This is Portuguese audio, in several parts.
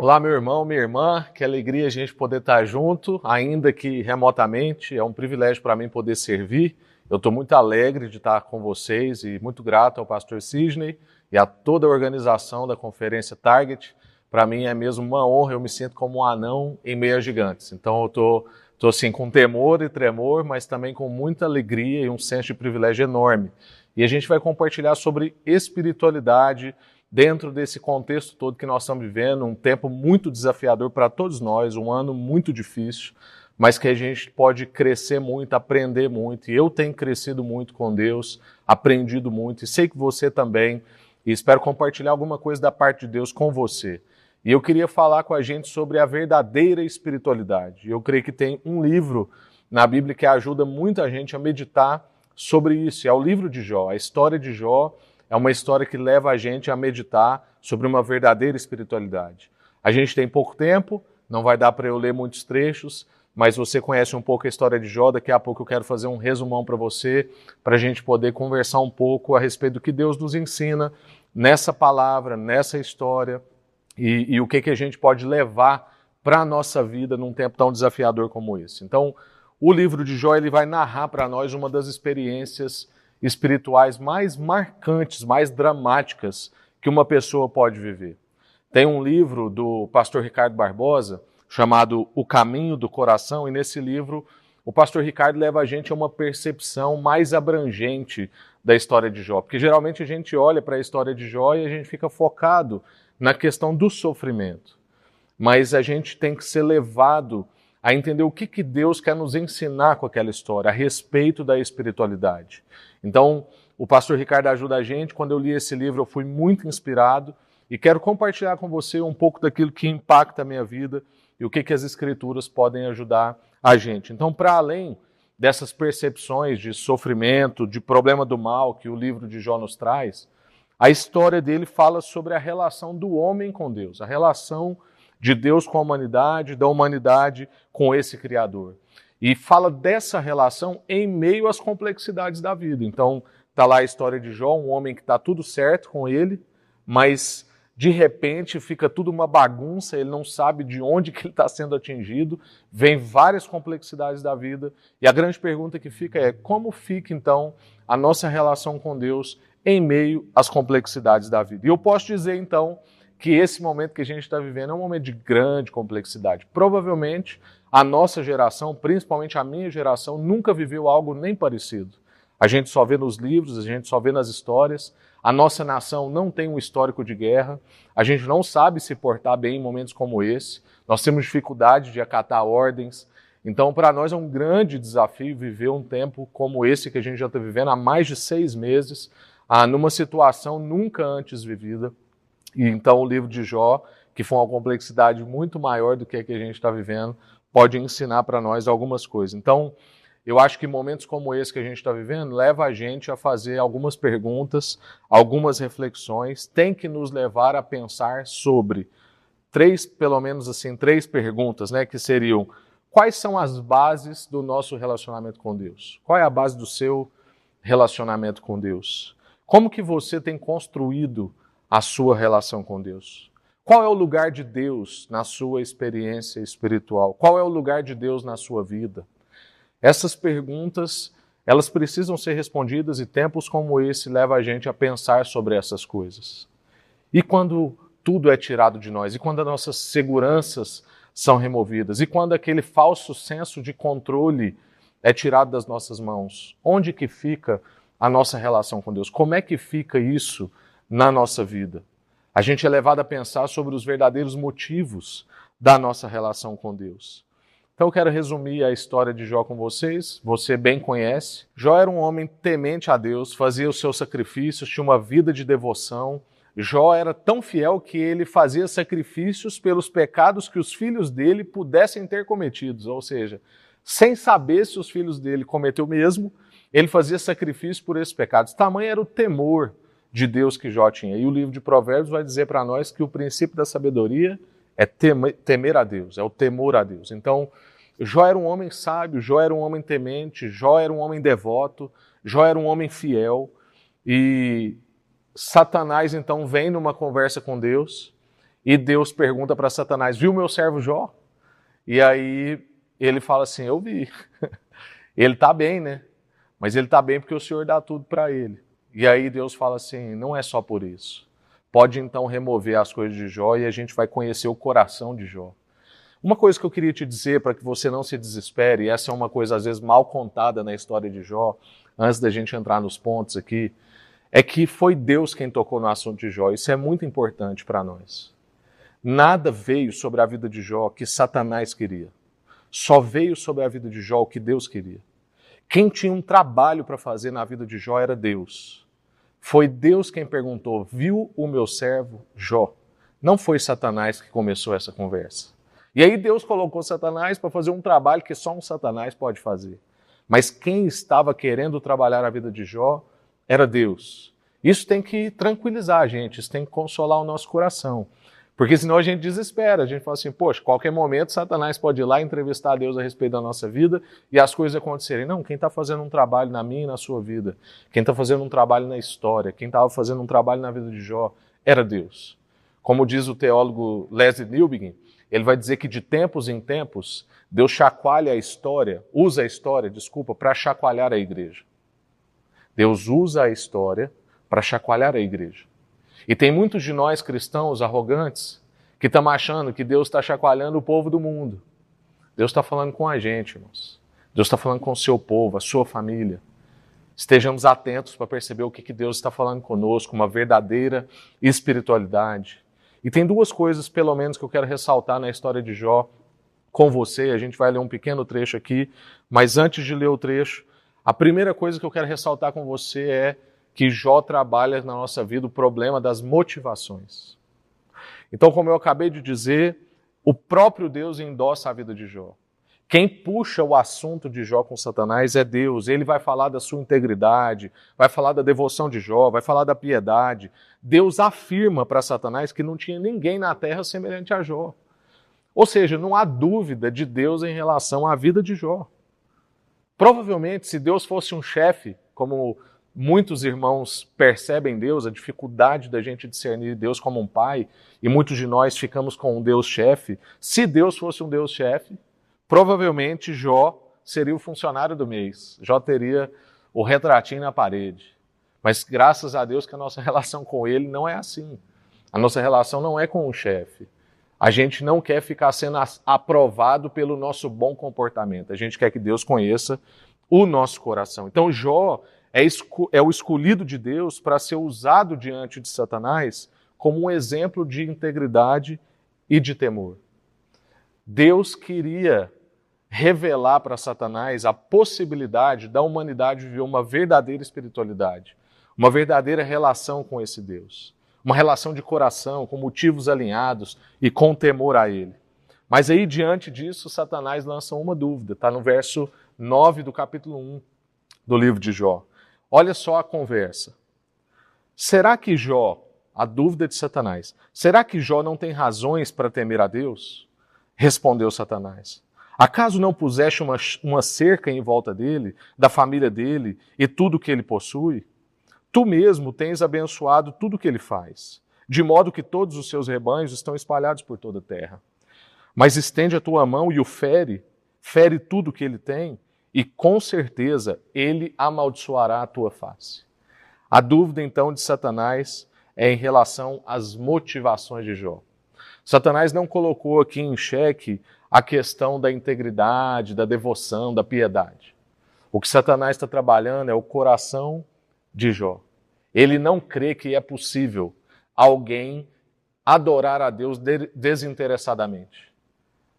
Olá, meu irmão, minha irmã, que alegria a gente poder estar junto, ainda que remotamente. É um privilégio para mim poder servir. Eu estou muito alegre de estar com vocês e muito grato ao pastor Sidney e a toda a organização da conferência Target. Para mim é mesmo uma honra, eu me sinto como um anão em meio a gigantes. Então eu estou assim com temor e tremor, mas também com muita alegria e um senso de privilégio enorme. E a gente vai compartilhar sobre espiritualidade dentro desse contexto todo que nós estamos vivendo, um tempo muito desafiador para todos nós, um ano muito difícil mas que a gente pode crescer muito, aprender muito. E eu tenho crescido muito com Deus, aprendido muito, e sei que você também, e espero compartilhar alguma coisa da parte de Deus com você. E eu queria falar com a gente sobre a verdadeira espiritualidade. Eu creio que tem um livro na Bíblia que ajuda muita gente a meditar sobre isso. É o livro de Jó. A história de Jó é uma história que leva a gente a meditar sobre uma verdadeira espiritualidade. A gente tem pouco tempo, não vai dar para eu ler muitos trechos, mas você conhece um pouco a história de Jó. Daqui a pouco eu quero fazer um resumão para você, para a gente poder conversar um pouco a respeito do que Deus nos ensina nessa palavra, nessa história e, e o que, que a gente pode levar para a nossa vida num tempo tão desafiador como esse. Então, o livro de Jó ele vai narrar para nós uma das experiências espirituais mais marcantes, mais dramáticas que uma pessoa pode viver. Tem um livro do pastor Ricardo Barbosa chamado O Caminho do Coração, e nesse livro o pastor Ricardo leva a gente a uma percepção mais abrangente da história de Jó, porque geralmente a gente olha para a história de Jó e a gente fica focado na questão do sofrimento. Mas a gente tem que ser levado a entender o que, que Deus quer nos ensinar com aquela história a respeito da espiritualidade. Então, o pastor Ricardo ajuda a gente. Quando eu li esse livro, eu fui muito inspirado e quero compartilhar com você um pouco daquilo que impacta a minha vida e o que, que as escrituras podem ajudar a gente. Então, para além dessas percepções de sofrimento, de problema do mal que o livro de Jó nos traz, a história dele fala sobre a relação do homem com Deus, a relação de Deus com a humanidade, da humanidade com esse Criador. E fala dessa relação em meio às complexidades da vida. Então, está lá a história de Jó, um homem que está tudo certo com ele, mas de repente fica tudo uma bagunça, ele não sabe de onde que ele está sendo atingido, vem várias complexidades da vida, e a grande pergunta que fica é como fica então a nossa relação com Deus em meio às complexidades da vida. E eu posso dizer então que esse momento que a gente está vivendo é um momento de grande complexidade. Provavelmente a nossa geração, principalmente a minha geração, nunca viveu algo nem parecido. A gente só vê nos livros, a gente só vê nas histórias, a nossa nação não tem um histórico de guerra, a gente não sabe se portar bem em momentos como esse, nós temos dificuldade de acatar ordens. Então, para nós é um grande desafio viver um tempo como esse que a gente já está vivendo há mais de seis meses, ah, numa situação nunca antes vivida. E então, o livro de Jó, que foi uma complexidade muito maior do que a que a gente está vivendo, pode ensinar para nós algumas coisas. Então, eu acho que momentos como esse que a gente está vivendo leva a gente a fazer algumas perguntas, algumas reflexões, tem que nos levar a pensar sobre três, pelo menos assim, três perguntas, né, que seriam quais são as bases do nosso relacionamento com Deus? Qual é a base do seu relacionamento com Deus? Como que você tem construído a sua relação com Deus? Qual é o lugar de Deus na sua experiência espiritual? Qual é o lugar de Deus na sua vida? Essas perguntas, elas precisam ser respondidas e tempos como esse levam a gente a pensar sobre essas coisas. E quando tudo é tirado de nós, e quando as nossas seguranças são removidas, e quando aquele falso senso de controle é tirado das nossas mãos, onde que fica a nossa relação com Deus? Como é que fica isso na nossa vida? A gente é levado a pensar sobre os verdadeiros motivos da nossa relação com Deus. Então eu quero resumir a história de Jó com vocês. Você bem conhece. Jó era um homem temente a Deus, fazia os seus sacrifícios, tinha uma vida de devoção. Jó era tão fiel que ele fazia sacrifícios pelos pecados que os filhos dele pudessem ter cometidos, ou seja, sem saber se os filhos dele cometeu mesmo, ele fazia sacrifício por esses pecados. Tamanho era o temor de Deus que Jó tinha. E o livro de Provérbios vai dizer para nós que o princípio da sabedoria é temer a Deus, é o temor a Deus. Então, Jó era um homem sábio, Jó era um homem temente, Jó era um homem devoto, Jó era um homem fiel. E Satanás então vem numa conversa com Deus E Deus pergunta para Satanás: Viu meu servo Jó? E aí ele fala assim: Eu vi. ele está bem, né? Mas ele está bem porque o Senhor dá tudo para ele. E aí Deus fala assim: Não é só por isso. Pode então remover as coisas de Jó e a gente vai conhecer o coração de Jó. Uma coisa que eu queria te dizer para que você não se desespere, e essa é uma coisa às vezes mal contada na história de Jó, antes da gente entrar nos pontos aqui, é que foi Deus quem tocou no assunto de Jó. Isso é muito importante para nós. Nada veio sobre a vida de Jó que Satanás queria. Só veio sobre a vida de Jó o que Deus queria. Quem tinha um trabalho para fazer na vida de Jó era Deus. Foi Deus quem perguntou: Viu o meu servo Jó? Não foi Satanás que começou essa conversa. E aí Deus colocou Satanás para fazer um trabalho que só um Satanás pode fazer. Mas quem estava querendo trabalhar a vida de Jó era Deus. Isso tem que tranquilizar a gente, isso tem que consolar o nosso coração. Porque senão a gente desespera, a gente fala assim, poxa, qualquer momento Satanás pode ir lá entrevistar Deus a respeito da nossa vida e as coisas acontecerem. Não, quem está fazendo um trabalho na minha e na sua vida, quem está fazendo um trabalho na história, quem estava fazendo um trabalho na vida de Jó, era Deus. Como diz o teólogo Leslie Newbegin, ele vai dizer que de tempos em tempos, Deus chacoalha a história, usa a história, desculpa, para chacoalhar a igreja. Deus usa a história para chacoalhar a igreja. E tem muitos de nós cristãos arrogantes que estamos achando que Deus está chacoalhando o povo do mundo. Deus está falando com a gente, irmãos. Deus está falando com o seu povo, a sua família. Estejamos atentos para perceber o que, que Deus está falando conosco, uma verdadeira espiritualidade. E tem duas coisas, pelo menos, que eu quero ressaltar na história de Jó com você. A gente vai ler um pequeno trecho aqui, mas antes de ler o trecho, a primeira coisa que eu quero ressaltar com você é que Jó trabalha na nossa vida o problema das motivações. Então, como eu acabei de dizer, o próprio Deus endossa a vida de Jó. Quem puxa o assunto de Jó com Satanás é Deus. Ele vai falar da sua integridade, vai falar da devoção de Jó, vai falar da piedade. Deus afirma para Satanás que não tinha ninguém na terra semelhante a Jó. Ou seja, não há dúvida de Deus em relação à vida de Jó. Provavelmente, se Deus fosse um chefe, como muitos irmãos percebem Deus, a dificuldade da gente discernir Deus como um pai, e muitos de nós ficamos com um Deus chefe. Se Deus fosse um Deus chefe, provavelmente Jó seria o funcionário do mês. Jó teria o retratinho na parede. Mas graças a Deus que a nossa relação com ele não é assim. A nossa relação não é com o chefe. A gente não quer ficar sendo aprovado pelo nosso bom comportamento. A gente quer que Deus conheça o nosso coração. Então Jó é, é o escolhido de Deus para ser usado diante de Satanás como um exemplo de integridade e de temor. Deus queria revelar para Satanás a possibilidade da humanidade viver uma verdadeira espiritualidade, uma verdadeira relação com esse Deus, uma relação de coração, com motivos alinhados e com temor a Ele. Mas aí, diante disso, Satanás lança uma dúvida, está no verso 9 do capítulo 1 do livro de Jó. Olha só a conversa. Será que Jó, a dúvida de Satanás, será que Jó não tem razões para temer a Deus? Respondeu Satanás. Acaso não puseste uma, uma cerca em volta dele, da família dele e tudo que ele possui? Tu mesmo tens abençoado tudo que ele faz, de modo que todos os seus rebanhos estão espalhados por toda a terra. Mas estende a tua mão e o fere, fere tudo que ele tem, e com certeza ele amaldiçoará a tua face. A dúvida então de Satanás é em relação às motivações de Jó. Satanás não colocou aqui em xeque a questão da integridade, da devoção, da piedade. O que Satanás está trabalhando é o coração de Jó. Ele não crê que é possível alguém adorar a Deus desinteressadamente.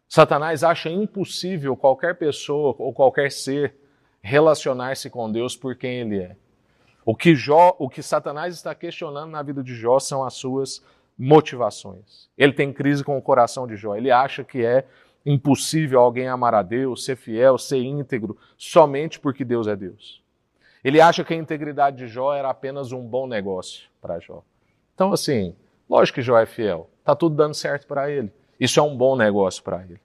Satanás acha impossível qualquer pessoa ou qualquer ser relacionar-se com Deus por quem ele é. O que, Jó, o que Satanás está questionando na vida de Jó são as suas motivações. Ele tem crise com o coração de Jó. Ele acha que é impossível alguém amar a Deus, ser fiel, ser íntegro, somente porque Deus é Deus. Ele acha que a integridade de Jó era apenas um bom negócio para Jó. Então, assim, lógico que Jó é fiel, está tudo dando certo para ele. Isso é um bom negócio para ele.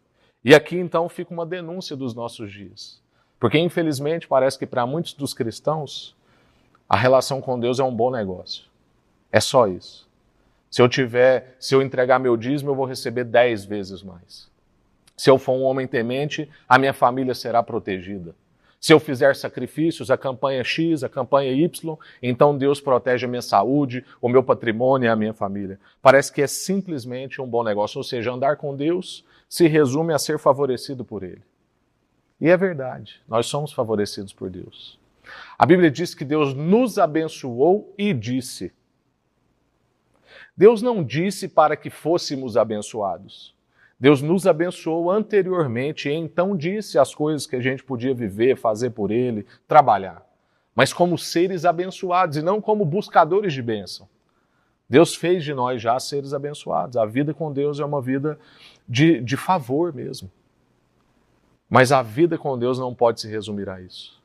E aqui então fica uma denúncia dos nossos dias. Porque infelizmente parece que para muitos dos cristãos a relação com Deus é um bom negócio. É só isso. Se eu tiver, se eu entregar meu dízimo, eu vou receber dez vezes mais. Se eu for um homem temente, a minha família será protegida. Se eu fizer sacrifícios, a campanha X, a campanha Y, então Deus protege a minha saúde, o meu patrimônio e a minha família. Parece que é simplesmente um bom negócio. Ou seja, andar com Deus se resume a ser favorecido por Ele. E é verdade, nós somos favorecidos por Deus. A Bíblia diz que Deus nos abençoou e disse. Deus não disse para que fôssemos abençoados. Deus nos abençoou anteriormente e então disse as coisas que a gente podia viver, fazer por Ele, trabalhar. Mas como seres abençoados e não como buscadores de bênção. Deus fez de nós já seres abençoados. A vida com Deus é uma vida de, de favor mesmo. Mas a vida com Deus não pode se resumir a isso.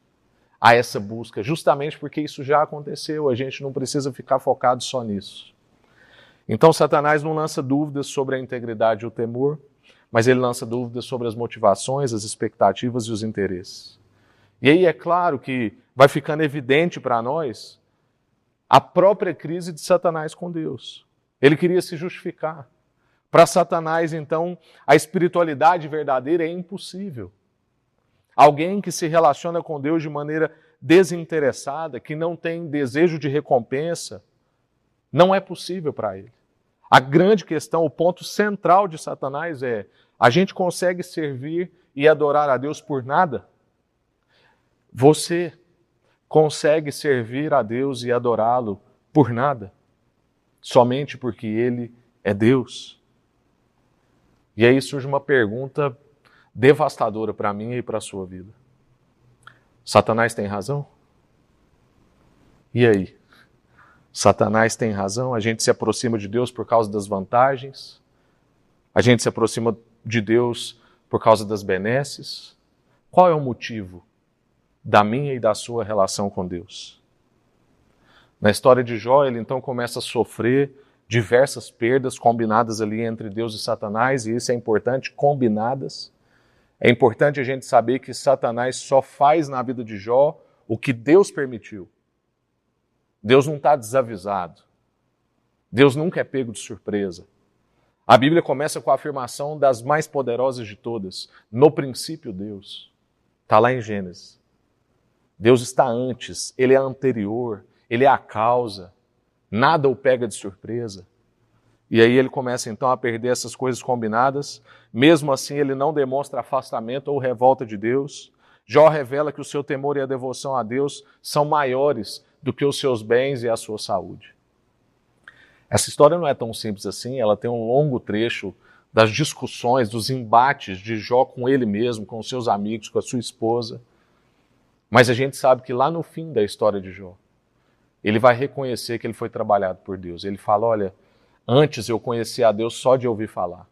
A essa busca, justamente porque isso já aconteceu, a gente não precisa ficar focado só nisso. Então, Satanás não lança dúvidas sobre a integridade e o temor, mas ele lança dúvidas sobre as motivações, as expectativas e os interesses. E aí é claro que vai ficando evidente para nós a própria crise de Satanás com Deus. Ele queria se justificar. Para Satanás, então, a espiritualidade verdadeira é impossível. Alguém que se relaciona com Deus de maneira desinteressada, que não tem desejo de recompensa, não é possível para ele. A grande questão, o ponto central de Satanás é: a gente consegue servir e adorar a Deus por nada? Você consegue servir a Deus e adorá-lo por nada? Somente porque Ele é Deus? E aí surge uma pergunta devastadora para mim e para a sua vida. Satanás tem razão? E aí? Satanás tem razão, a gente se aproxima de Deus por causa das vantagens, a gente se aproxima de Deus por causa das benesses. Qual é o motivo da minha e da sua relação com Deus? Na história de Jó, ele então começa a sofrer diversas perdas combinadas ali entre Deus e Satanás, e isso é importante, combinadas. É importante a gente saber que Satanás só faz na vida de Jó o que Deus permitiu. Deus não está desavisado. Deus nunca é pego de surpresa. A Bíblia começa com a afirmação das mais poderosas de todas. No princípio, Deus. Está lá em Gênesis. Deus está antes, Ele é anterior, Ele é a causa. Nada o pega de surpresa. E aí ele começa então a perder essas coisas combinadas. Mesmo assim, ele não demonstra afastamento ou revolta de Deus. Jó revela que o seu temor e a devoção a Deus são maiores do que os seus bens e a sua saúde. Essa história não é tão simples assim, ela tem um longo trecho das discussões, dos embates de Jó com ele mesmo, com seus amigos, com a sua esposa. Mas a gente sabe que lá no fim da história de Jó, ele vai reconhecer que ele foi trabalhado por Deus. Ele fala: Olha, antes eu conhecia a Deus só de ouvir falar,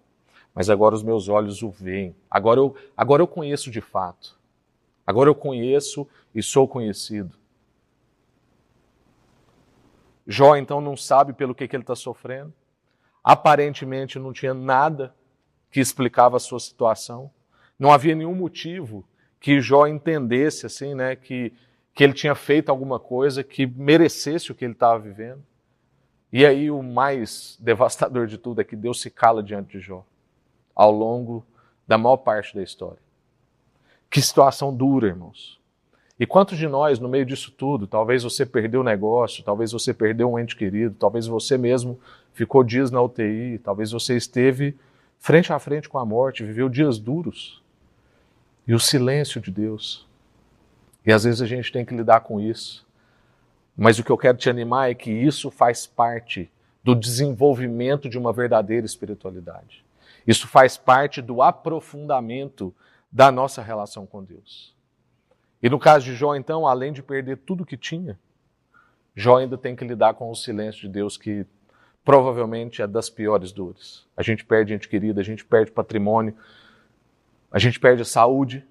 mas agora os meus olhos o veem. Agora eu, agora eu conheço de fato. Agora eu conheço e sou conhecido. Jó então não sabe pelo que, que ele está sofrendo. Aparentemente não tinha nada que explicava a sua situação. Não havia nenhum motivo que Jó entendesse assim, né, que, que ele tinha feito alguma coisa que merecesse o que ele estava vivendo. E aí o mais devastador de tudo é que Deus se cala diante de Jó ao longo da maior parte da história. Que situação dura, irmãos. E quantos de nós, no meio disso tudo, talvez você perdeu o negócio, talvez você perdeu um ente querido, talvez você mesmo ficou dias na UTI, talvez você esteve frente a frente com a morte, viveu dias duros. E o silêncio de Deus. E às vezes a gente tem que lidar com isso. Mas o que eu quero te animar é que isso faz parte do desenvolvimento de uma verdadeira espiritualidade. Isso faz parte do aprofundamento da nossa relação com Deus. E no caso de Jó, então, além de perder tudo que tinha, Jó ainda tem que lidar com o silêncio de Deus, que provavelmente é das piores dores. A gente perde gente querida, a gente perde patrimônio, a gente perde a saúde,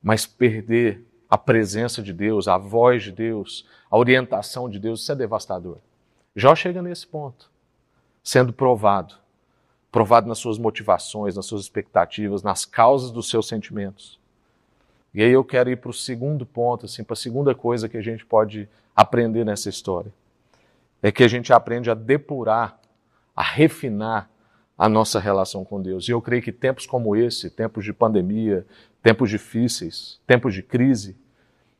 mas perder a presença de Deus, a voz de Deus, a orientação de Deus, isso é devastador. Jó chega nesse ponto, sendo provado, provado nas suas motivações, nas suas expectativas, nas causas dos seus sentimentos. E aí eu quero ir para o segundo ponto, assim, para a segunda coisa que a gente pode aprender nessa história. É que a gente aprende a depurar a refinar a nossa relação com Deus. E eu creio que tempos como esse, tempos de pandemia, tempos difíceis, tempos de crise,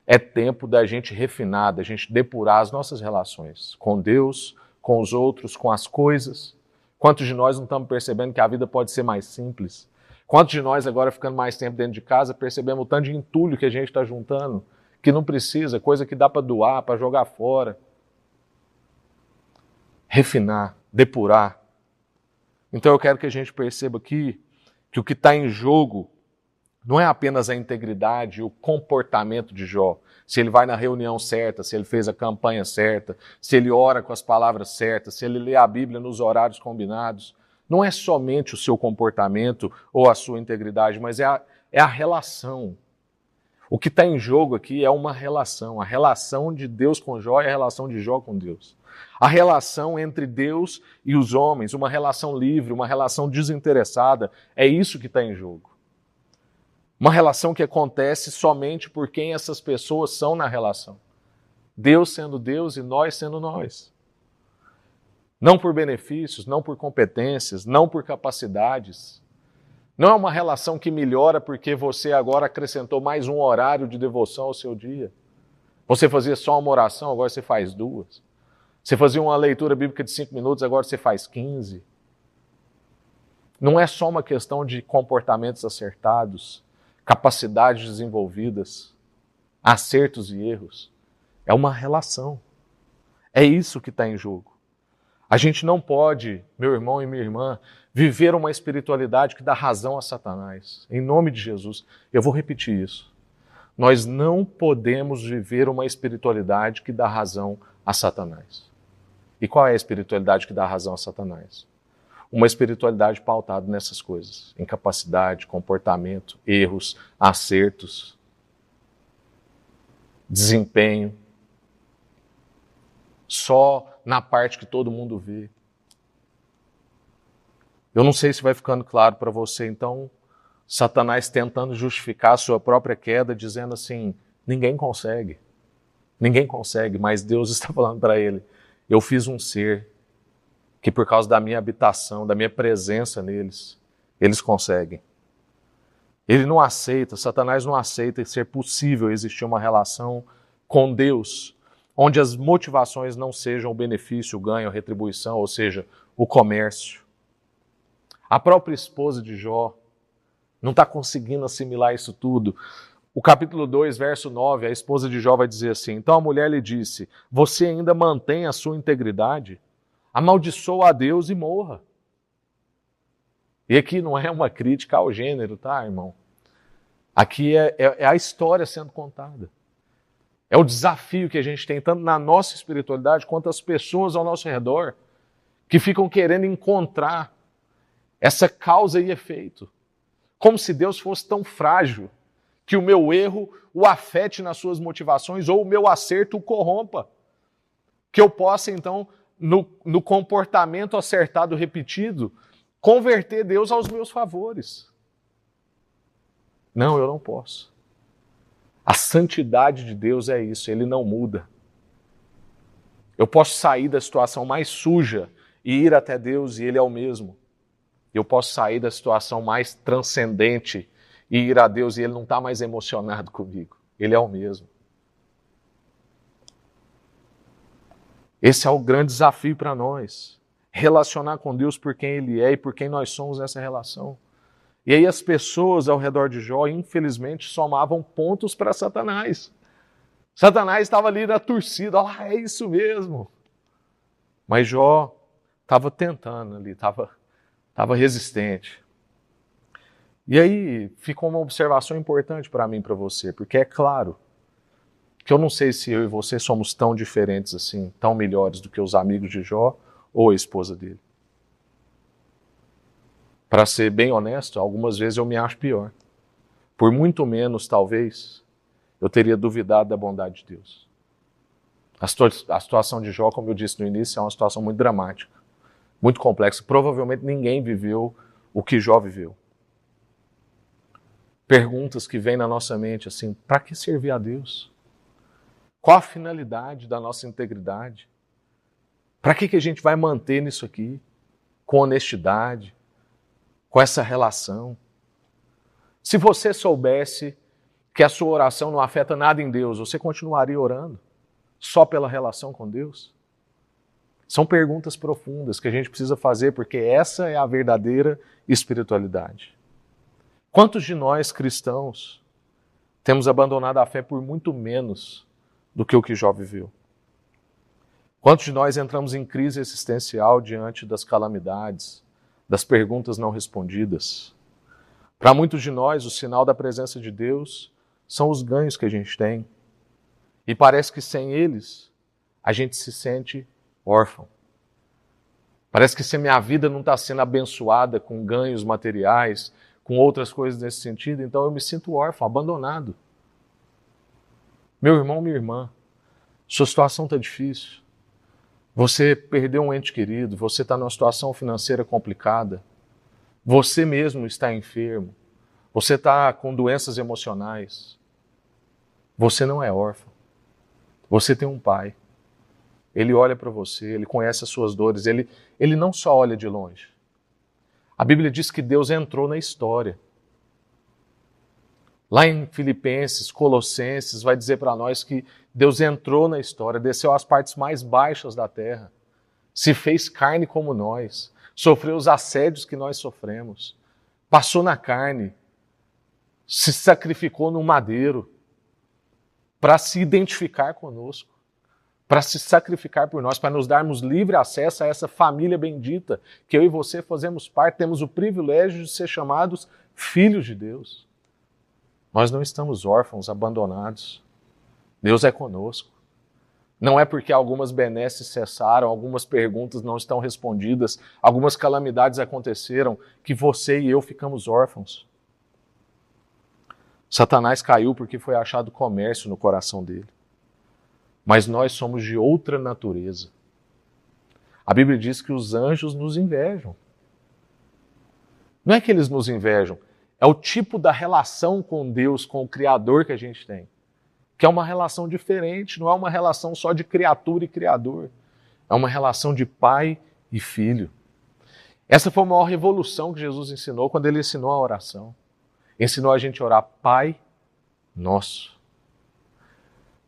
é tempo da gente refinar, da gente depurar as nossas relações com Deus, com os outros, com as coisas. Quantos de nós não estamos percebendo que a vida pode ser mais simples? Quantos de nós, agora ficando mais tempo dentro de casa, percebemos o tanto de entulho que a gente está juntando, que não precisa, coisa que dá para doar, para jogar fora? Refinar, depurar. Então eu quero que a gente perceba aqui que o que está em jogo não é apenas a integridade, o comportamento de Jó. Se ele vai na reunião certa, se ele fez a campanha certa, se ele ora com as palavras certas, se ele lê a Bíblia nos horários combinados não é somente o seu comportamento ou a sua integridade, mas é a, é a relação. O que está em jogo aqui é uma relação, a relação de Deus com Jó e a relação de Jó com Deus. A relação entre Deus e os homens, uma relação livre, uma relação desinteressada, é isso que está em jogo. Uma relação que acontece somente por quem essas pessoas são na relação. Deus sendo Deus e nós sendo nós. Não por benefícios, não por competências, não por capacidades. Não é uma relação que melhora porque você agora acrescentou mais um horário de devoção ao seu dia. Você fazia só uma oração, agora você faz duas. Você fazia uma leitura bíblica de cinco minutos, agora você faz quinze. Não é só uma questão de comportamentos acertados, capacidades desenvolvidas, acertos e erros. É uma relação. É isso que está em jogo. A gente não pode, meu irmão e minha irmã, viver uma espiritualidade que dá razão a Satanás. Em nome de Jesus, eu vou repetir isso. Nós não podemos viver uma espiritualidade que dá razão a Satanás. E qual é a espiritualidade que dá razão a Satanás? Uma espiritualidade pautada nessas coisas: incapacidade, comportamento, erros, acertos, desempenho. Só na parte que todo mundo vê. Eu não sei se vai ficando claro para você, então, Satanás tentando justificar a sua própria queda, dizendo assim: ninguém consegue. Ninguém consegue, mas Deus está falando para ele: eu fiz um ser que, por causa da minha habitação, da minha presença neles, eles conseguem. Ele não aceita, Satanás não aceita ser possível existir uma relação com Deus onde as motivações não sejam o benefício, o ganho, a retribuição, ou seja, o comércio. A própria esposa de Jó não está conseguindo assimilar isso tudo. O capítulo 2, verso 9, a esposa de Jó vai dizer assim: Então a mulher lhe disse: Você ainda mantém a sua integridade? Amaldiçoa a Deus e morra. E aqui não é uma crítica ao gênero, tá, irmão? Aqui é, é, é a história sendo contada. É o desafio que a gente tem, tanto na nossa espiritualidade quanto as pessoas ao nosso redor, que ficam querendo encontrar essa causa e efeito. Como se Deus fosse tão frágil que o meu erro o afete nas suas motivações ou o meu acerto o corrompa. Que eu possa, então, no, no comportamento acertado repetido, converter Deus aos meus favores. Não, eu não posso. A santidade de Deus é isso, ele não muda. Eu posso sair da situação mais suja e ir até Deus e ele é o mesmo. Eu posso sair da situação mais transcendente e ir a Deus e ele não está mais emocionado comigo. Ele é o mesmo. Esse é o grande desafio para nós. Relacionar com Deus por quem Ele é e por quem nós somos nessa relação. E aí as pessoas ao redor de Jó, infelizmente, somavam pontos para Satanás. Satanás estava ali na torcida, olha lá, é isso mesmo. Mas Jó estava tentando ali, estava estava resistente. E aí ficou uma observação importante para mim e para você, porque é claro que eu não sei se eu e você somos tão diferentes assim, tão melhores do que os amigos de Jó ou a esposa dele. Para ser bem honesto, algumas vezes eu me acho pior. Por muito menos, talvez, eu teria duvidado da bondade de Deus. A, a situação de Jó, como eu disse no início, é uma situação muito dramática, muito complexa. Provavelmente ninguém viveu o que Jó viveu. Perguntas que vêm na nossa mente assim: para que servir a Deus? Qual a finalidade da nossa integridade? Para que, que a gente vai manter nisso aqui? com honestidade, com essa relação. Se você soubesse que a sua oração não afeta nada em Deus, você continuaria orando só pela relação com Deus? São perguntas profundas que a gente precisa fazer porque essa é a verdadeira espiritualidade. Quantos de nós cristãos temos abandonado a fé por muito menos do que o que Jó viveu? Quantos de nós entramos em crise existencial diante das calamidades, das perguntas não respondidas? Para muitos de nós, o sinal da presença de Deus são os ganhos que a gente tem. E parece que sem eles, a gente se sente órfão. Parece que se minha vida não está sendo abençoada com ganhos materiais, com outras coisas nesse sentido, então eu me sinto órfão, abandonado. Meu irmão, minha irmã, sua situação está difícil. Você perdeu um ente querido, você está numa situação financeira complicada, você mesmo está enfermo, você está com doenças emocionais. Você não é órfão. Você tem um pai. Ele olha para você, ele conhece as suas dores, ele, ele não só olha de longe. A Bíblia diz que Deus entrou na história. Lá em Filipenses, Colossenses, vai dizer para nós que Deus entrou na história, desceu às partes mais baixas da terra, se fez carne como nós, sofreu os assédios que nós sofremos, passou na carne, se sacrificou no madeiro para se identificar conosco para se sacrificar por nós, para nos darmos livre acesso a essa família bendita que eu e você fazemos parte, temos o privilégio de ser chamados filhos de Deus. Nós não estamos órfãos, abandonados. Deus é conosco. Não é porque algumas benesses cessaram, algumas perguntas não estão respondidas, algumas calamidades aconteceram, que você e eu ficamos órfãos. Satanás caiu porque foi achado comércio no coração dele mas nós somos de outra natureza. A Bíblia diz que os anjos nos invejam. Não é que eles nos invejam, é o tipo da relação com Deus, com o Criador que a gente tem. Que é uma relação diferente, não é uma relação só de criatura e criador. É uma relação de pai e filho. Essa foi a maior revolução que Jesus ensinou quando ele ensinou a oração. Ensinou a gente a orar Pai Nosso.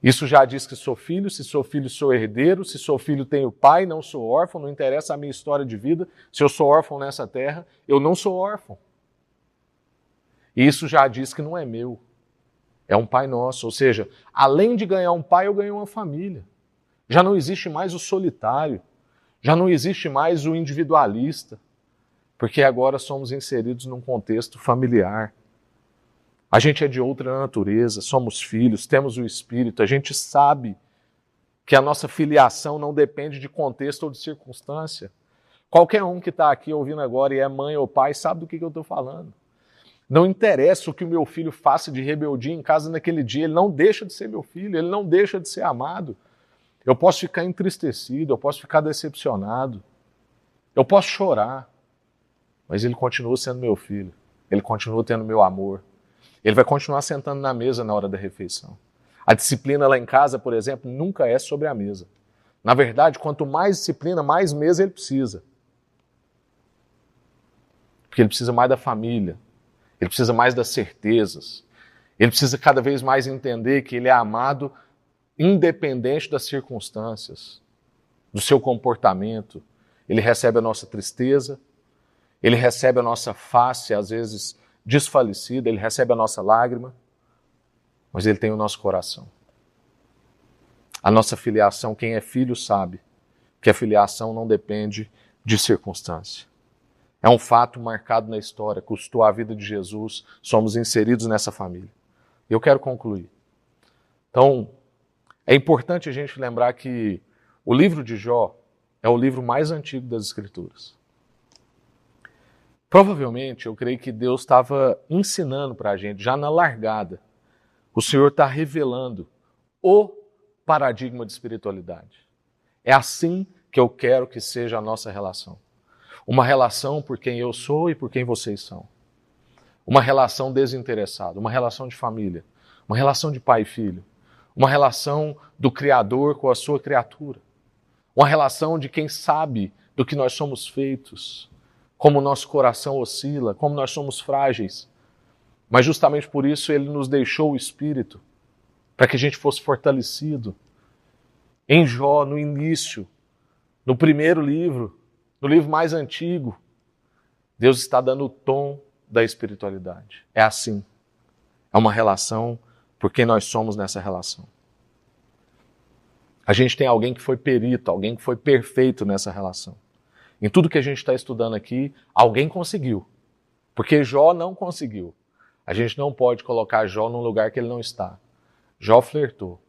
Isso já diz que sou filho, se sou filho, sou herdeiro, se sou filho, tenho pai, não sou órfão, não interessa a minha história de vida. Se eu sou órfão nessa terra, eu não sou órfão. E isso já diz que não é meu, é um pai nosso. Ou seja, além de ganhar um pai, eu ganhei uma família. Já não existe mais o solitário, já não existe mais o individualista, porque agora somos inseridos num contexto familiar. A gente é de outra natureza, somos filhos, temos o Espírito, a gente sabe que a nossa filiação não depende de contexto ou de circunstância. Qualquer um que está aqui ouvindo agora e é mãe ou pai sabe do que, que eu estou falando. Não interessa o que o meu filho faça de rebeldia em casa naquele dia, ele não deixa de ser meu filho, ele não deixa de ser amado. Eu posso ficar entristecido, eu posso ficar decepcionado, eu posso chorar, mas ele continua sendo meu filho, ele continua tendo meu amor. Ele vai continuar sentando na mesa na hora da refeição. A disciplina lá em casa, por exemplo, nunca é sobre a mesa. Na verdade, quanto mais disciplina, mais mesa ele precisa. Porque ele precisa mais da família, ele precisa mais das certezas, ele precisa cada vez mais entender que ele é amado independente das circunstâncias, do seu comportamento. Ele recebe a nossa tristeza, ele recebe a nossa face, às vezes desfalecido, ele recebe a nossa lágrima, mas ele tem o nosso coração. A nossa filiação, quem é filho sabe que a filiação não depende de circunstância. É um fato marcado na história, custou a vida de Jesus, somos inseridos nessa família. Eu quero concluir. Então, é importante a gente lembrar que o livro de Jó é o livro mais antigo das Escrituras. Provavelmente, eu creio que Deus estava ensinando para a gente, já na largada. O Senhor está revelando o paradigma de espiritualidade. É assim que eu quero que seja a nossa relação. Uma relação por quem eu sou e por quem vocês são. Uma relação desinteressada, uma relação de família, uma relação de pai e filho, uma relação do Criador com a sua criatura, uma relação de quem sabe do que nós somos feitos como o nosso coração oscila, como nós somos frágeis. Mas justamente por isso ele nos deixou o Espírito, para que a gente fosse fortalecido. Em Jó, no início, no primeiro livro, no livro mais antigo, Deus está dando o tom da espiritualidade. É assim. É uma relação porque nós somos nessa relação. A gente tem alguém que foi perito, alguém que foi perfeito nessa relação. Em tudo que a gente está estudando aqui, alguém conseguiu. Porque Jó não conseguiu. A gente não pode colocar Jó num lugar que ele não está. Jó flertou.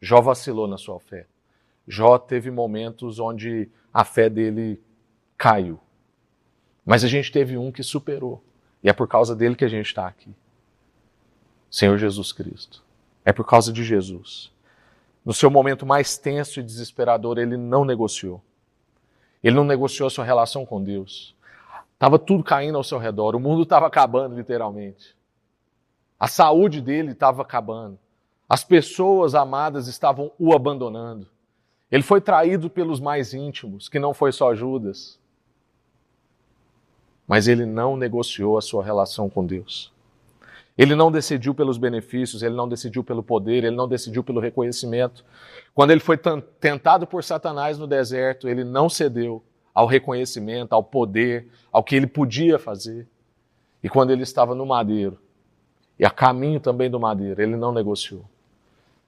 Jó vacilou na sua fé. Jó teve momentos onde a fé dele caiu. Mas a gente teve um que superou. E é por causa dele que a gente está aqui. Senhor Jesus Cristo. É por causa de Jesus. No seu momento mais tenso e desesperador, ele não negociou. Ele não negociou a sua relação com Deus. Estava tudo caindo ao seu redor, o mundo estava acabando, literalmente. A saúde dele estava acabando. As pessoas amadas estavam o abandonando. Ele foi traído pelos mais íntimos, que não foi só Judas. Mas ele não negociou a sua relação com Deus. Ele não decidiu pelos benefícios, ele não decidiu pelo poder, ele não decidiu pelo reconhecimento. Quando ele foi tentado por Satanás no deserto, ele não cedeu ao reconhecimento, ao poder, ao que ele podia fazer. E quando ele estava no madeiro, e a caminho também do madeiro, ele não negociou.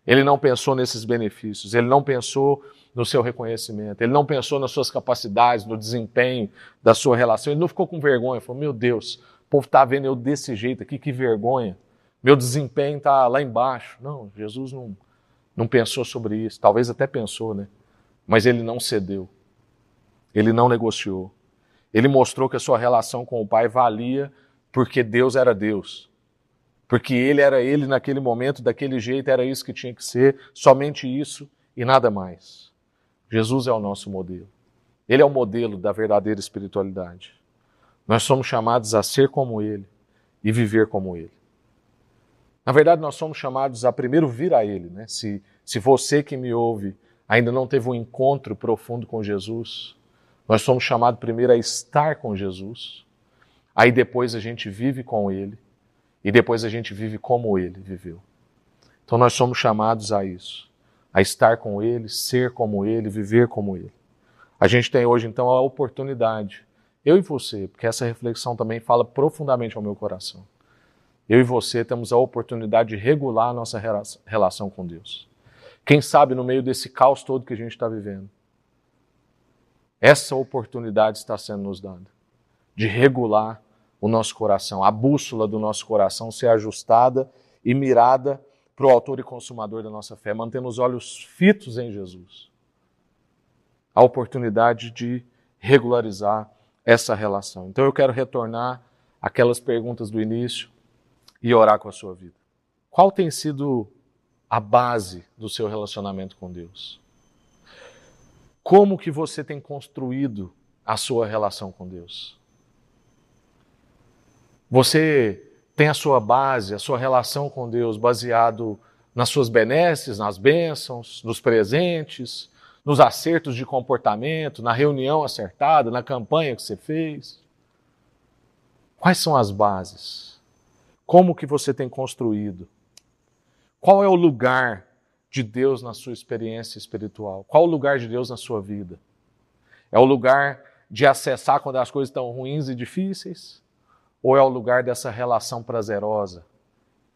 Ele não pensou nesses benefícios, ele não pensou no seu reconhecimento, ele não pensou nas suas capacidades, no desempenho da sua relação, ele não ficou com vergonha, falou: Meu Deus, o povo está vendo eu desse jeito aqui, que vergonha. Meu desempenho está lá embaixo. Não, Jesus não, não pensou sobre isso. Talvez até pensou, né? Mas ele não cedeu. Ele não negociou. Ele mostrou que a sua relação com o Pai valia porque Deus era Deus. Porque ele era ele naquele momento, daquele jeito, era isso que tinha que ser, somente isso e nada mais. Jesus é o nosso modelo. Ele é o modelo da verdadeira espiritualidade. Nós somos chamados a ser como Ele e viver como Ele. Na verdade, nós somos chamados a primeiro vir a Ele. Né? Se, se você que me ouve ainda não teve um encontro profundo com Jesus, nós somos chamados primeiro a estar com Jesus. Aí depois a gente vive com Ele e depois a gente vive como Ele viveu. Então nós somos chamados a isso, a estar com Ele, ser como Ele, viver como Ele. A gente tem hoje então a oportunidade eu e você, porque essa reflexão também fala profundamente ao meu coração. Eu e você temos a oportunidade de regular a nossa relação com Deus. Quem sabe no meio desse caos todo que a gente está vivendo, essa oportunidade está sendo nos dada de regular o nosso coração, a bússola do nosso coração ser ajustada e mirada para o autor e consumador da nossa fé, mantendo os olhos fitos em Jesus. A oportunidade de regularizar essa relação. Então eu quero retornar aquelas perguntas do início e orar com a sua vida. Qual tem sido a base do seu relacionamento com Deus? Como que você tem construído a sua relação com Deus? Você tem a sua base, a sua relação com Deus baseado nas suas benesses, nas bênçãos, nos presentes, nos acertos de comportamento, na reunião acertada, na campanha que você fez? Quais são as bases? Como que você tem construído? Qual é o lugar de Deus na sua experiência espiritual? Qual o lugar de Deus na sua vida? É o lugar de acessar quando as coisas estão ruins e difíceis? Ou é o lugar dessa relação prazerosa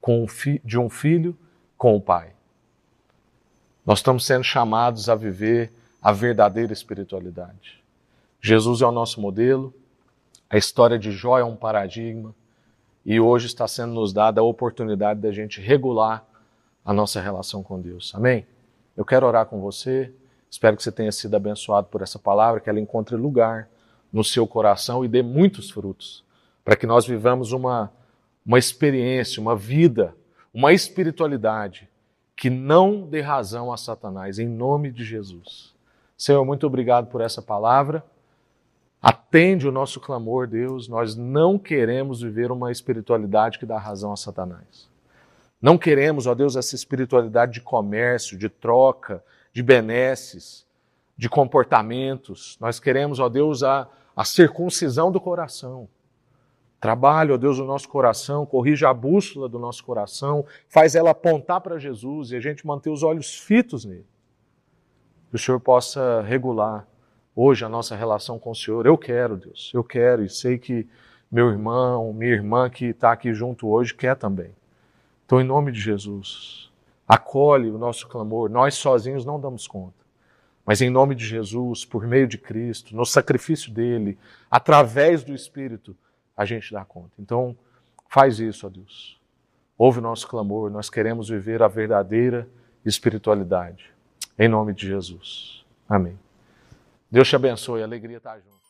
com de um filho com o pai? Nós estamos sendo chamados a viver a verdadeira espiritualidade. Jesus é o nosso modelo, a história de Jó é um paradigma, e hoje está sendo nos dada a oportunidade da gente regular a nossa relação com Deus. Amém? Eu quero orar com você, espero que você tenha sido abençoado por essa palavra, que ela encontre lugar no seu coração e dê muitos frutos, para que nós vivamos uma, uma experiência, uma vida, uma espiritualidade que não dê razão a Satanás, em nome de Jesus. Senhor, muito obrigado por essa palavra. Atende o nosso clamor, Deus. Nós não queremos viver uma espiritualidade que dá razão a Satanás. Não queremos, ó Deus, essa espiritualidade de comércio, de troca, de benesses, de comportamentos. Nós queremos, ó Deus, a, a circuncisão do coração. Trabalha, ó Deus, o nosso coração, corrige a bússola do nosso coração, faz ela apontar para Jesus e a gente manter os olhos fitos nele. Que o Senhor possa regular hoje a nossa relação com o Senhor. Eu quero, Deus, eu quero e sei que meu irmão, minha irmã que está aqui junto hoje quer também. Então, em nome de Jesus, acolhe o nosso clamor. Nós sozinhos não damos conta. Mas em nome de Jesus, por meio de Cristo, no sacrifício dele, através do Espírito, a gente dá conta. Então, faz isso, ó Deus. Ouve o nosso clamor, nós queremos viver a verdadeira espiritualidade. Em nome de Jesus. Amém. Deus te abençoe, alegria estar junto.